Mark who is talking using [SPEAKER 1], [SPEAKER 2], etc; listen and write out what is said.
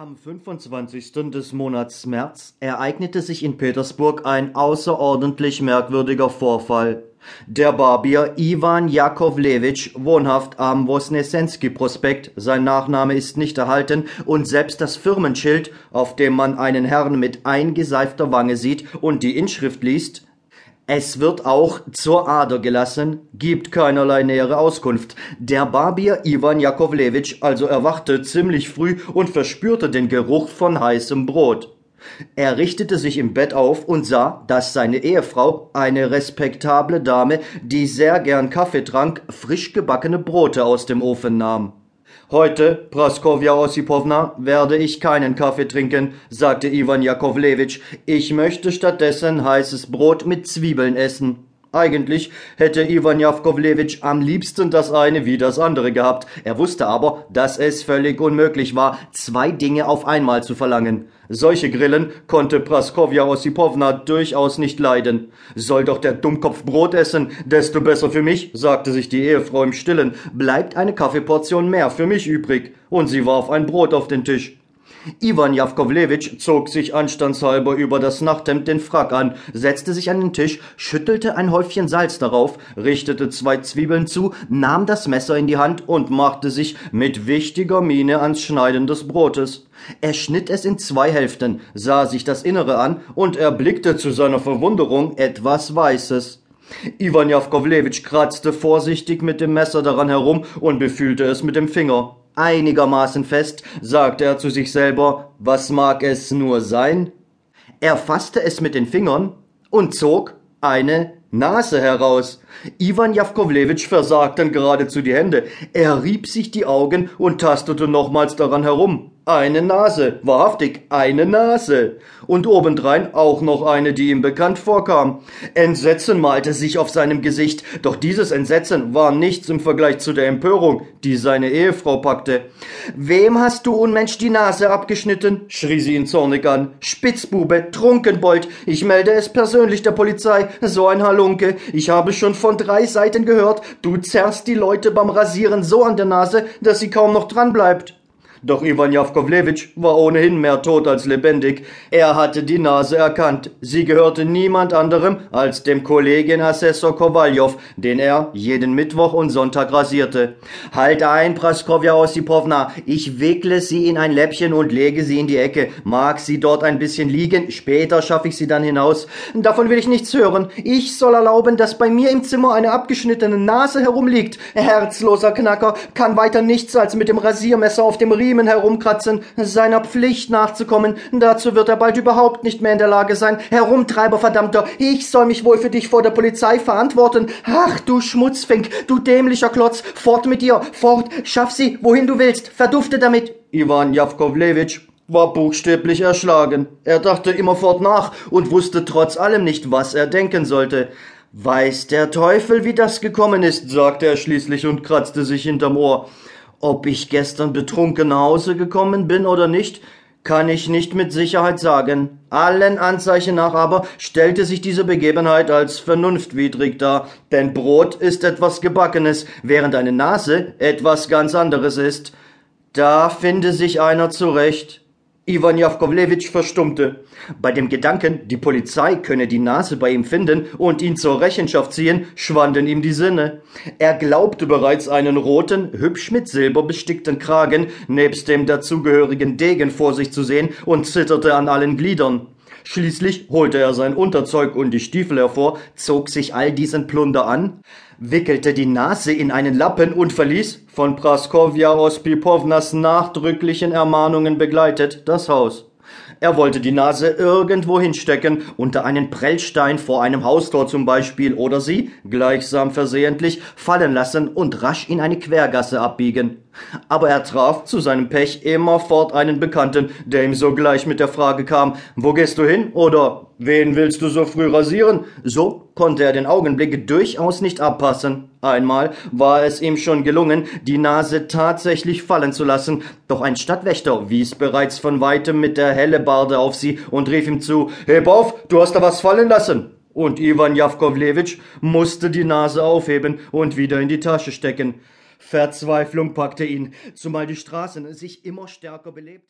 [SPEAKER 1] Am 25. des Monats März ereignete sich in Petersburg ein außerordentlich merkwürdiger Vorfall. Der Barbier Iwan Jakovlewitsch, wohnhaft am Wosnesensky-Prospekt, sein Nachname ist nicht erhalten, und selbst das Firmenschild, auf dem man einen Herrn mit eingeseifter Wange sieht und die Inschrift liest, es wird auch zur Ader gelassen, gibt keinerlei nähere Auskunft. Der Barbier Iwan Jakovlewitsch also erwachte ziemlich früh und verspürte den Geruch von heißem Brot. Er richtete sich im Bett auf und sah, dass seine Ehefrau, eine respektable Dame, die sehr gern Kaffee trank, frisch gebackene Brote aus dem Ofen nahm. Heute, Praskowja Ossipowna, werde ich keinen Kaffee trinken, sagte Iwan Jakowlewitsch. Ich möchte stattdessen heißes Brot mit Zwiebeln essen. Eigentlich hätte Iwan Jakowlewitsch am liebsten das eine wie das andere gehabt. Er wusste aber, dass es völlig unmöglich war, zwei Dinge auf einmal zu verlangen. Solche Grillen konnte Praskowja Ossipowna durchaus nicht leiden. Soll doch der Dummkopf Brot essen, desto besser für mich, sagte sich die Ehefrau im Stillen, bleibt eine Kaffeeportion mehr für mich übrig, und sie warf ein Brot auf den Tisch. Iwan Jawkowlewitsch zog sich anstandshalber über das Nachthemd den Frack an, setzte sich an den Tisch, schüttelte ein Häufchen Salz darauf, richtete zwei Zwiebeln zu, nahm das Messer in die Hand und machte sich mit wichtiger Miene ans Schneiden des Brotes. Er schnitt es in zwei Hälften, sah sich das Innere an und erblickte zu seiner Verwunderung etwas Weißes. Iwan Jawkowlewitsch kratzte vorsichtig mit dem Messer daran herum und befühlte es mit dem Finger einigermaßen fest, sagte er zu sich selber, was mag es nur sein? Er fasste es mit den Fingern und zog eine Nase heraus. Iwan Jawkowlewitsch versagten geradezu die Hände. Er rieb sich die Augen und tastete nochmals daran herum. Eine Nase, wahrhaftig, eine Nase. Und obendrein auch noch eine, die ihm bekannt vorkam. Entsetzen malte sich auf seinem Gesicht, doch dieses Entsetzen war nichts im Vergleich zu der Empörung, die seine Ehefrau packte. Wem hast du, Unmensch, die Nase abgeschnitten? schrie sie ihn zornig an. Spitzbube, Trunkenbold, ich melde es persönlich der Polizei, so ein Halunke. Ich habe schon von drei Seiten gehört, du zerrst die Leute beim Rasieren so an der Nase, dass sie kaum noch dran bleibt. Doch Iwan Jawkowlewitsch war ohnehin mehr tot als lebendig. Er hatte die Nase erkannt. Sie gehörte niemand anderem als dem Kollegien Assessor Kowaljow, den er jeden Mittwoch und Sonntag rasierte. Halt ein, Praskowja Ossipowna. Ich wickle sie in ein Läppchen und lege sie in die Ecke. Mag sie dort ein bisschen liegen, später schaffe ich sie dann hinaus. Davon will ich nichts hören. Ich soll erlauben, dass bei mir im Zimmer eine abgeschnittene Nase herumliegt. Herzloser Knacker kann weiter nichts als mit dem Rasiermesser auf dem Riemen Riemen herumkratzen, seiner Pflicht nachzukommen. Dazu wird er bald überhaupt nicht mehr in der Lage sein. Herumtreiber, verdammter, ich soll mich wohl für dich vor der Polizei verantworten. Ach, du Schmutzfink, du dämlicher Klotz, fort mit dir, fort, schaff sie, wohin du willst, verdufte damit. Iwan Jawkowlewitsch war buchstäblich erschlagen. Er dachte immerfort nach und wusste trotz allem nicht, was er denken sollte. Weiß der Teufel, wie das gekommen ist, sagte er schließlich und kratzte sich hinterm Ohr. Ob ich gestern betrunken nach Hause gekommen bin oder nicht, kann ich nicht mit Sicherheit sagen. Allen Anzeichen nach aber stellte sich diese Begebenheit als vernunftwidrig dar, denn Brot ist etwas Gebackenes, während eine Nase etwas ganz anderes ist. Da finde sich einer zurecht. Iwan Jawkowlewitsch verstummte. Bei dem Gedanken, die Polizei könne die Nase bei ihm finden und ihn zur Rechenschaft ziehen, schwanden ihm die Sinne. Er glaubte bereits einen roten, hübsch mit Silber bestickten Kragen nebst dem dazugehörigen Degen vor sich zu sehen und zitterte an allen Gliedern. Schließlich holte er sein Unterzeug und die Stiefel hervor, zog sich all diesen Plunder an, wickelte die Nase in einen Lappen und verließ, von Praskowja Ospipownas nachdrücklichen Ermahnungen begleitet, das Haus. Er wollte die Nase irgendwo hinstecken, unter einen Prellstein vor einem Haustor zum Beispiel, oder sie, gleichsam versehentlich, fallen lassen und rasch in eine Quergasse abbiegen. Aber er traf zu seinem Pech immerfort einen Bekannten, der ihm sogleich mit der Frage kam, wo gehst du hin? Oder wen willst du so früh rasieren? So konnte er den Augenblick durchaus nicht abpassen. Einmal war es ihm schon gelungen, die Nase tatsächlich fallen zu lassen, doch ein Stadtwächter wies bereits von weitem mit der Hellebarde auf sie und rief ihm zu, Heb auf, du hast da was fallen lassen. Und Iwan Jawkowlewitsch musste die Nase aufheben und wieder in die Tasche stecken. Verzweiflung packte ihn, zumal die Straßen sich immer stärker belebten.